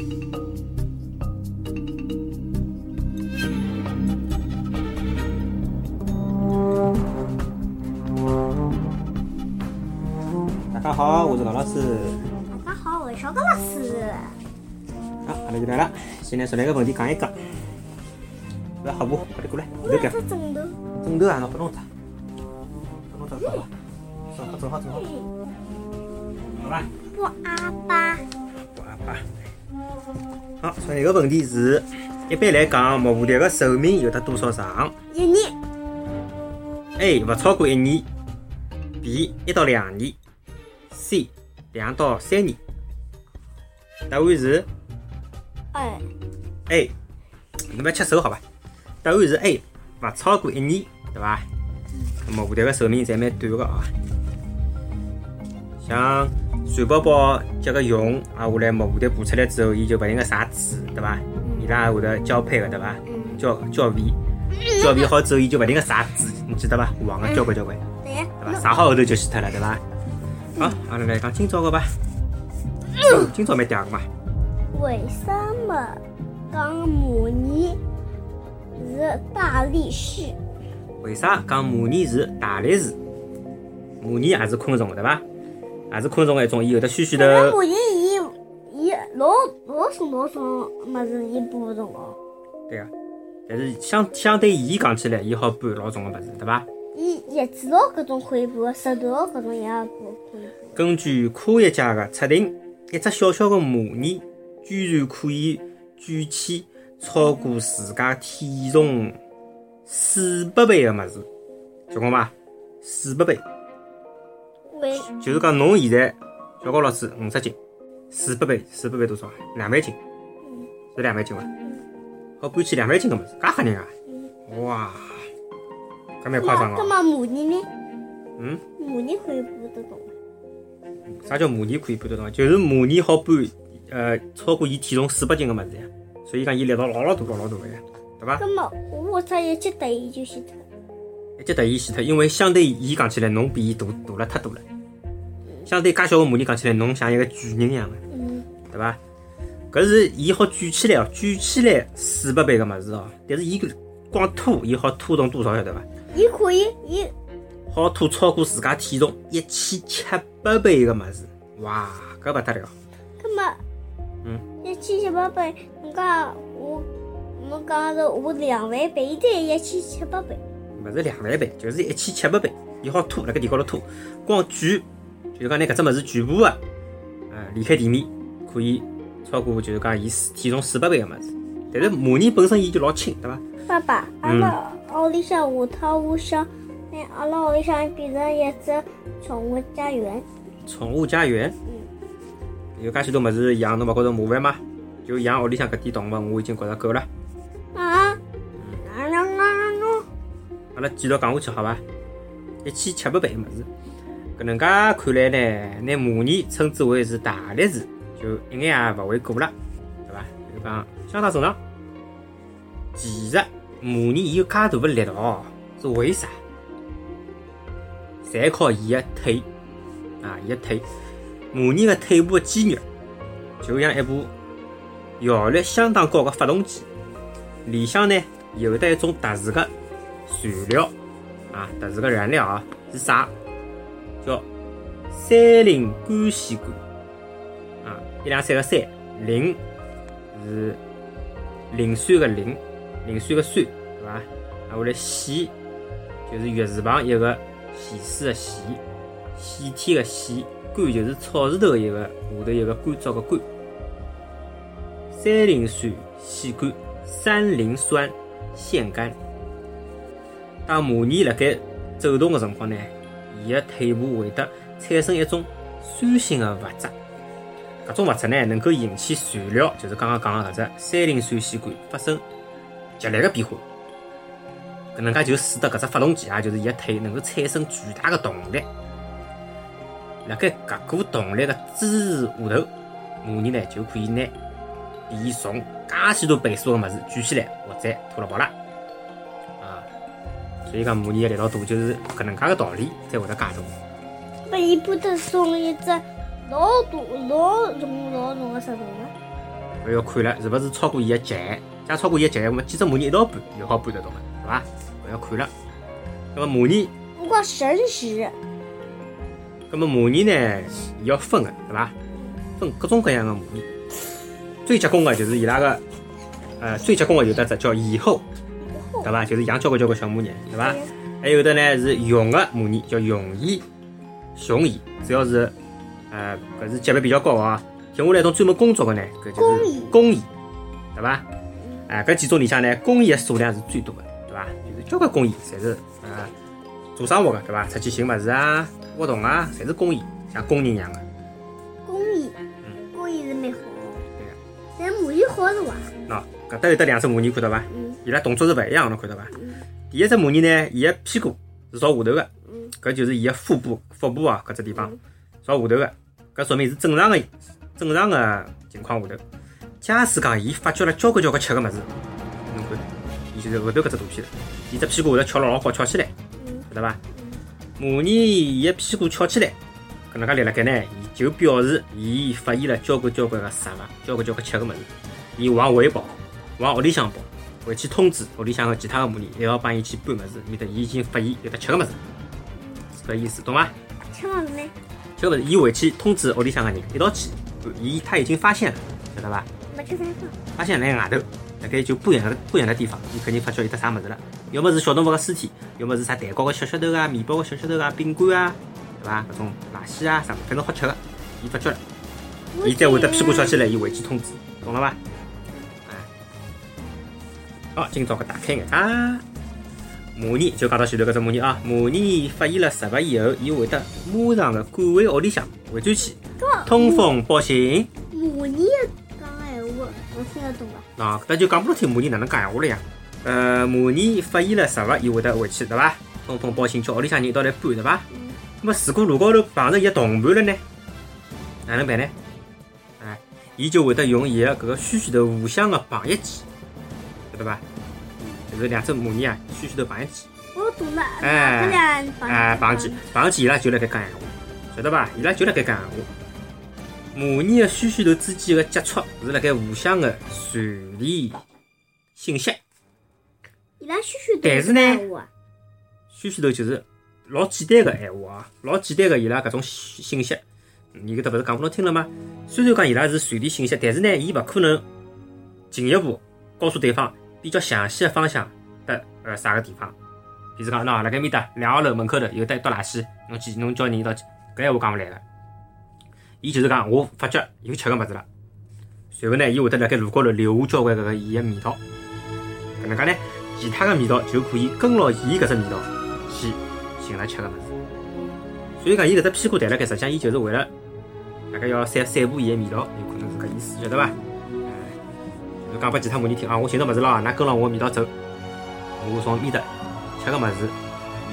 大家好，我是老老师。大家好，我是小高老师。好，阿来了。先来说两个问题讲一讲。来，好不？快点过来，后头讲。这枕头，枕头啊，侬不弄它，不弄它好吧？走好，走好，走好。好吧，不阿爸，不阿爸。好，下一个问题是，一般来讲，木蝴蝶的寿命有得多少长一年，？A. 勿超过一年；B. 一到两年；C. 两到三年。答案是二 A，侬不要吃手好吧？答案是 A，勿超过一年，对伐？木蝴蝶个寿命侪蛮短个啊。像蚕宝宝结个蛹，啊，下来木蝴蝶爬出来之后，伊就勿停个撒籽，对伐？伊拉也会得交配个，对伐？交交尾，交尾好之后，伊就勿停个撒籽，你记得伐？黄个交关交关，对伐？撒好后头就死脱了，对伐？好，阿拉来讲今朝个伐。今朝蛮嗲个嘛。为什么讲蚂蚁是大力士？为啥讲蚂蚁是大力士？蚂蚁也是昆虫对伐？也是昆虫的一种，伊有得须须的。但是母尼伊伊老老少老少么子伊搬不动哦，对个、但是相相对伊讲起来，伊好搬老重个物事，对伐？伊叶子咯搿种可以搬，石头咯搿种也搬可以搬。根据科学家个测定，一只小小个蚂蚁居然可以举起超过自家体重四百倍个物事，结棍伐？四百倍，为就是讲侬现在小高老师五十斤，四百倍，四百倍多少啊？两万斤，是两万斤伐？好搬起两万斤的物事，介吓人啊！哇，搿蛮夸张那哦。么母尼呢？嗯，母尼可以搬得动。啥叫母尼可以搬得动？就是母尼好搬，呃，超过伊体重四百斤的物事呀。所以讲伊力道老老大老老大个呀，对伐？那么我只一记得伊就死脱。一记得伊死脱，因为相对伊讲起来，侬比伊大大了太多了。相对介小个蚂蚁讲起来，侬像一个巨人一样个，嗯，对伐？搿是伊好举起来哦，举起来四百倍个物事哦。但是伊搿光拖，伊好拖动多少晓得伐？伊可以伊好拖超过自家体重一千七百倍个物事，哇，搿勿得了。那么，嗯，一千七百倍，侬讲我，侬讲是我两万倍，伊才一千七百倍。勿是两万倍，就是一千七百倍。伊好拖辣盖地高头拖，光举，就是讲拿搿只物事举步啊，呃，离开地面，可以超过就是讲伊四体重四百倍个物事。但是蚂蚁本身伊就老轻，对伐？爸爸，阿拉屋里向下趟我想，拿，阿拉屋里向变成一只宠物家园。宠物家园，有介许多物事养，侬勿觉着麻烦吗？就养屋里向搿点动物，我已经觉着够了。阿拉继续讲下去好伐？一千七百倍个物事，搿能介看来呢，拿马尼称之为是大力士，就一眼也勿为过了，对伐？就讲相当正常。其实马尼伊有介大个力道，是为啥？侪靠伊个腿啊，伊个腿。马尼个腿部个肌肉，就像一部效率相当高个发动机，里向呢有得一种特殊个燃料啊，特殊个燃料啊，是啥？叫三磷酐酰胺啊，一两三个三，磷是磷酸个磷，磷酸个酸，对伐？啊，后来酰就是月字旁一个细丝个细，细体个细，甘就是草字头一个下头一个干燥个干。三磷酸腺苷，三磷酸腺苷。当蚂蚁辣盖走动个辰光呢，伊个腿部会得产生一种酸性个物质，搿种物质呢能够引起燃料，就是刚刚讲个搿只三磷酸酰苷发生剧烈个变化。搿能介就使得搿只发动机啊，就是伊个腿能够产生巨大个动力。辣盖搿股动力个支持下头，马尼呢就可以拿伊重介许多倍数个物事举起来，或者拖了跑了。所以讲马尼个力道大，就是搿能介个道理才会得介大。不，伊不得送一只老大老重老重个石头吗？搿要看了是勿是超过伊个级，假超过伊个级，我们几只模拟一道搬就好搬得动了，对伐？搿要看了。那么模拟，不过神时，那么模拟呢，伊要分个，对伐？分各种各样的模拟。最结棍个就是伊拉个，呃，最结棍个有得只叫蚁后，对伐？就是养交关交关小蚂蚁，对伐？还有的呢是蛹个蚂蚁，叫蛹蚁、雄蚁，主要是，呃，搿是级别比较高啊。接下来种专门工作个呢，搿就是工蚁，对伐？哎，搿几种里向呢，工蚁个数量是最多的，对伐？就是交关工蚁，侪是呃做生活个，对伐？出去寻物事啊、活动啊，侪是工蚁，像工人一样个。工蚁，嗯工蚁是蛮好对个。但蚂蚁好是伐？喏，搿搭有得两只蚂蚁，看到伐？嗯伊拉动作是勿一样，侬看到伐？嗯第一只模拟呢，伊个屁股是朝下头个，嗯搿就是伊个腹部、腹部啊搿只地方嗯朝下头个，搿说明是正常个正常个情况下头。假使讲伊发觉了交关交关吃个物事，侬看，伊就是后头搿只图片了，伊只屁股会得翘了老高，翘起来，嗯晓得伐？模拟伊个屁股翘起来，搿能介立辣盖呢，伊就表示伊发现了交关交关个食物，交关交关吃个物事，伊往回跑，往屋里向跑，回去通知屋里向个其他个模拟，一道帮伊去搬物事，免得伊已经发现有得吃个物事，是搿意思，懂伐？吃物事呢？吃个物事，伊回去通知屋里向个人一道去搬，伊他已经发现了，晓得伐？没吃饭饭。发现辣外头，辣盖就不远的不远的地方，伊肯定发觉有得啥物事了，要么是小动物个尸体，要么是啥蛋糕个小石头啊、面包个小石头啊、饼干啊，对伐？搿种垃圾啊啥，反正好吃个，伊发觉了，伊再会得屁股翘起来，伊回去通知，懂了伐？今朝搿打开眼啊。模拟就讲到前头搿只模拟啊，模拟发现了食物以后，伊会得马上个赶回屋里向回转去，通风报信。母蚁讲闲话，侬听得懂伐？啊，搿搭就讲不听模拟哪能讲闲话了呀？呃，模拟发现了食物，伊会得回去，对伐？通风报信，叫屋里向人一道来搬，对伐？嗯那么如果路高头碰着伊个同伴了呢？哪能办呢？哎，伊就会得用伊个搿个须须头互相个碰一记，晓得伐？就是两只蚂蚁啊，须须头碰一记，我懂了。哎这俩哎，碰一记，碰一记，伊拉就辣盖讲闲话，晓得伐？伊拉就辣盖讲闲话。蚂蚁的须须头之间的接触是辣盖互相的传递信息。伊拉嘘嘘但是呢闲话啊须须头就是老简单个闲话啊，老简单个伊拉搿种信息，你搿搭勿是讲拨侬听了吗？虽然讲伊拉是传递信息，但是呢，伊勿可能进一步告诉对方比较详细个方向的呃啥个地方。比如讲，喏，辣盖面搭两号楼门口头有得一堆垃圾，侬去侬叫人一道去，搿闲话讲勿来个。伊就是讲，我发觉有吃个物事了，随后呢，伊会得辣盖路高头留下交关搿个伊个味道。搿能介呢，其他个味道就可以跟牢伊搿只味道去寻来吃个物事。所以讲，伊搿只屁股抬辣盖，实际上伊就是为了大概要散散布伊个味道，有可能是搿意思，晓得伐？讲拨其他模拟听啊，我寻到物事了，㑚跟牢我个味道走，我从面搭吃个物事，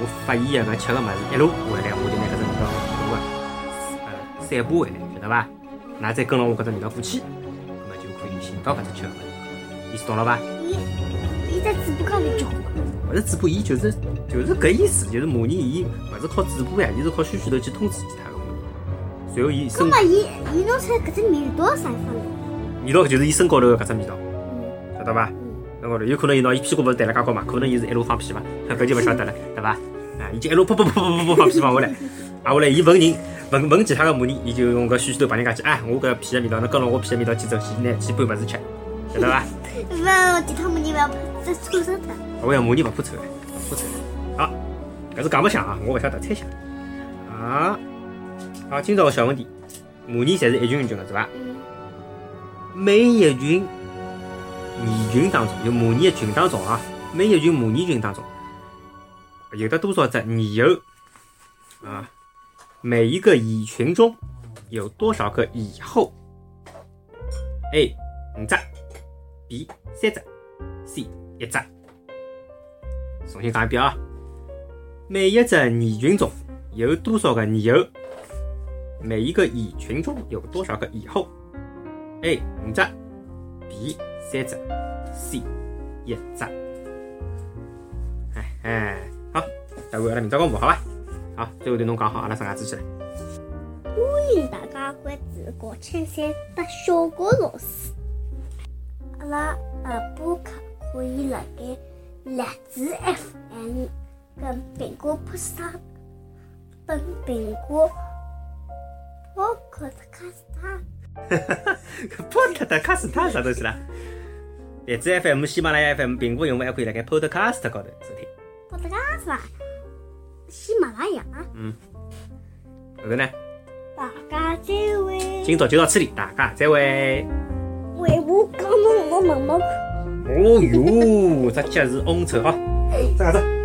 我发现个搿吃个物事一路回来，我就拿搿只味道一路个呃散步回来，晓得伐？㑚再跟牢我搿只味道过去，那么就可以寻到搿只吃个物事，意思懂了伐？伊伊在嘴巴高头叫嘛。勿是嘴巴，伊就是就是搿意思，就是模拟伊勿是靠嘴巴呀，伊是靠须须头去通知其他个。随后伊身葛末伊伊侬猜搿只味道啥地方来？味道就是伊身高头个搿只味道，嗯晓得伐？嗯。身高头有可能伊拿伊屁股勿是抬了介高嘛，可能伊是一路放屁嘛，搿就勿晓得了，对伐？啊，伊就一路噗噗噗噗噗噗放屁放下来，啊下来伊闻人闻闻其他个蚂蚁，伊就用搿须须头帮人家去，哎，我搿屁个味道，侬跟牢我屁个味道去走去拿去搬物事吃，晓得伐？勿，其他蚂蚁勿要再臭死脱。我勿怕臭的，怕臭。好，搿是讲白相啊，我勿晓得猜想。啊，好，今朝个小问题，蚂蚁侪是一群一群个是伐？嗯每一群蚁群当中，就蚂蚁的群当中啊，每一群蚂蚁群当中，有的多少只蚁友啊？每一个蚁群中有多少个蚁后？A 五只，B 三只，C 一只。重新讲一遍啊！每一只蚁群中有多少个蚁友？每一个蚁群中有多少个蚁后？A 五只，B 三只，C 一只。哎哎，好，待会阿拉明朝公布好伐？好，最后对侬讲好，阿拉上牙支起来。欢迎大家关注高清三的小高老师。拉呃播客可以辣盖荔枝 FM 跟苹果播萨跟苹果播客的卡斯塔。Podcast 卡斯塔啥东西啦？荔枝 FM、喜马拉雅 FM、苹果用户还可以辣盖 Podcast 高头收听。播的卡斯塔，喜马拉雅。嗯，后头呢？大家再会。今朝就到此地，大家再会。为我讲侬，我慢慢看。哦哟，这脚是红臭哈，这样子。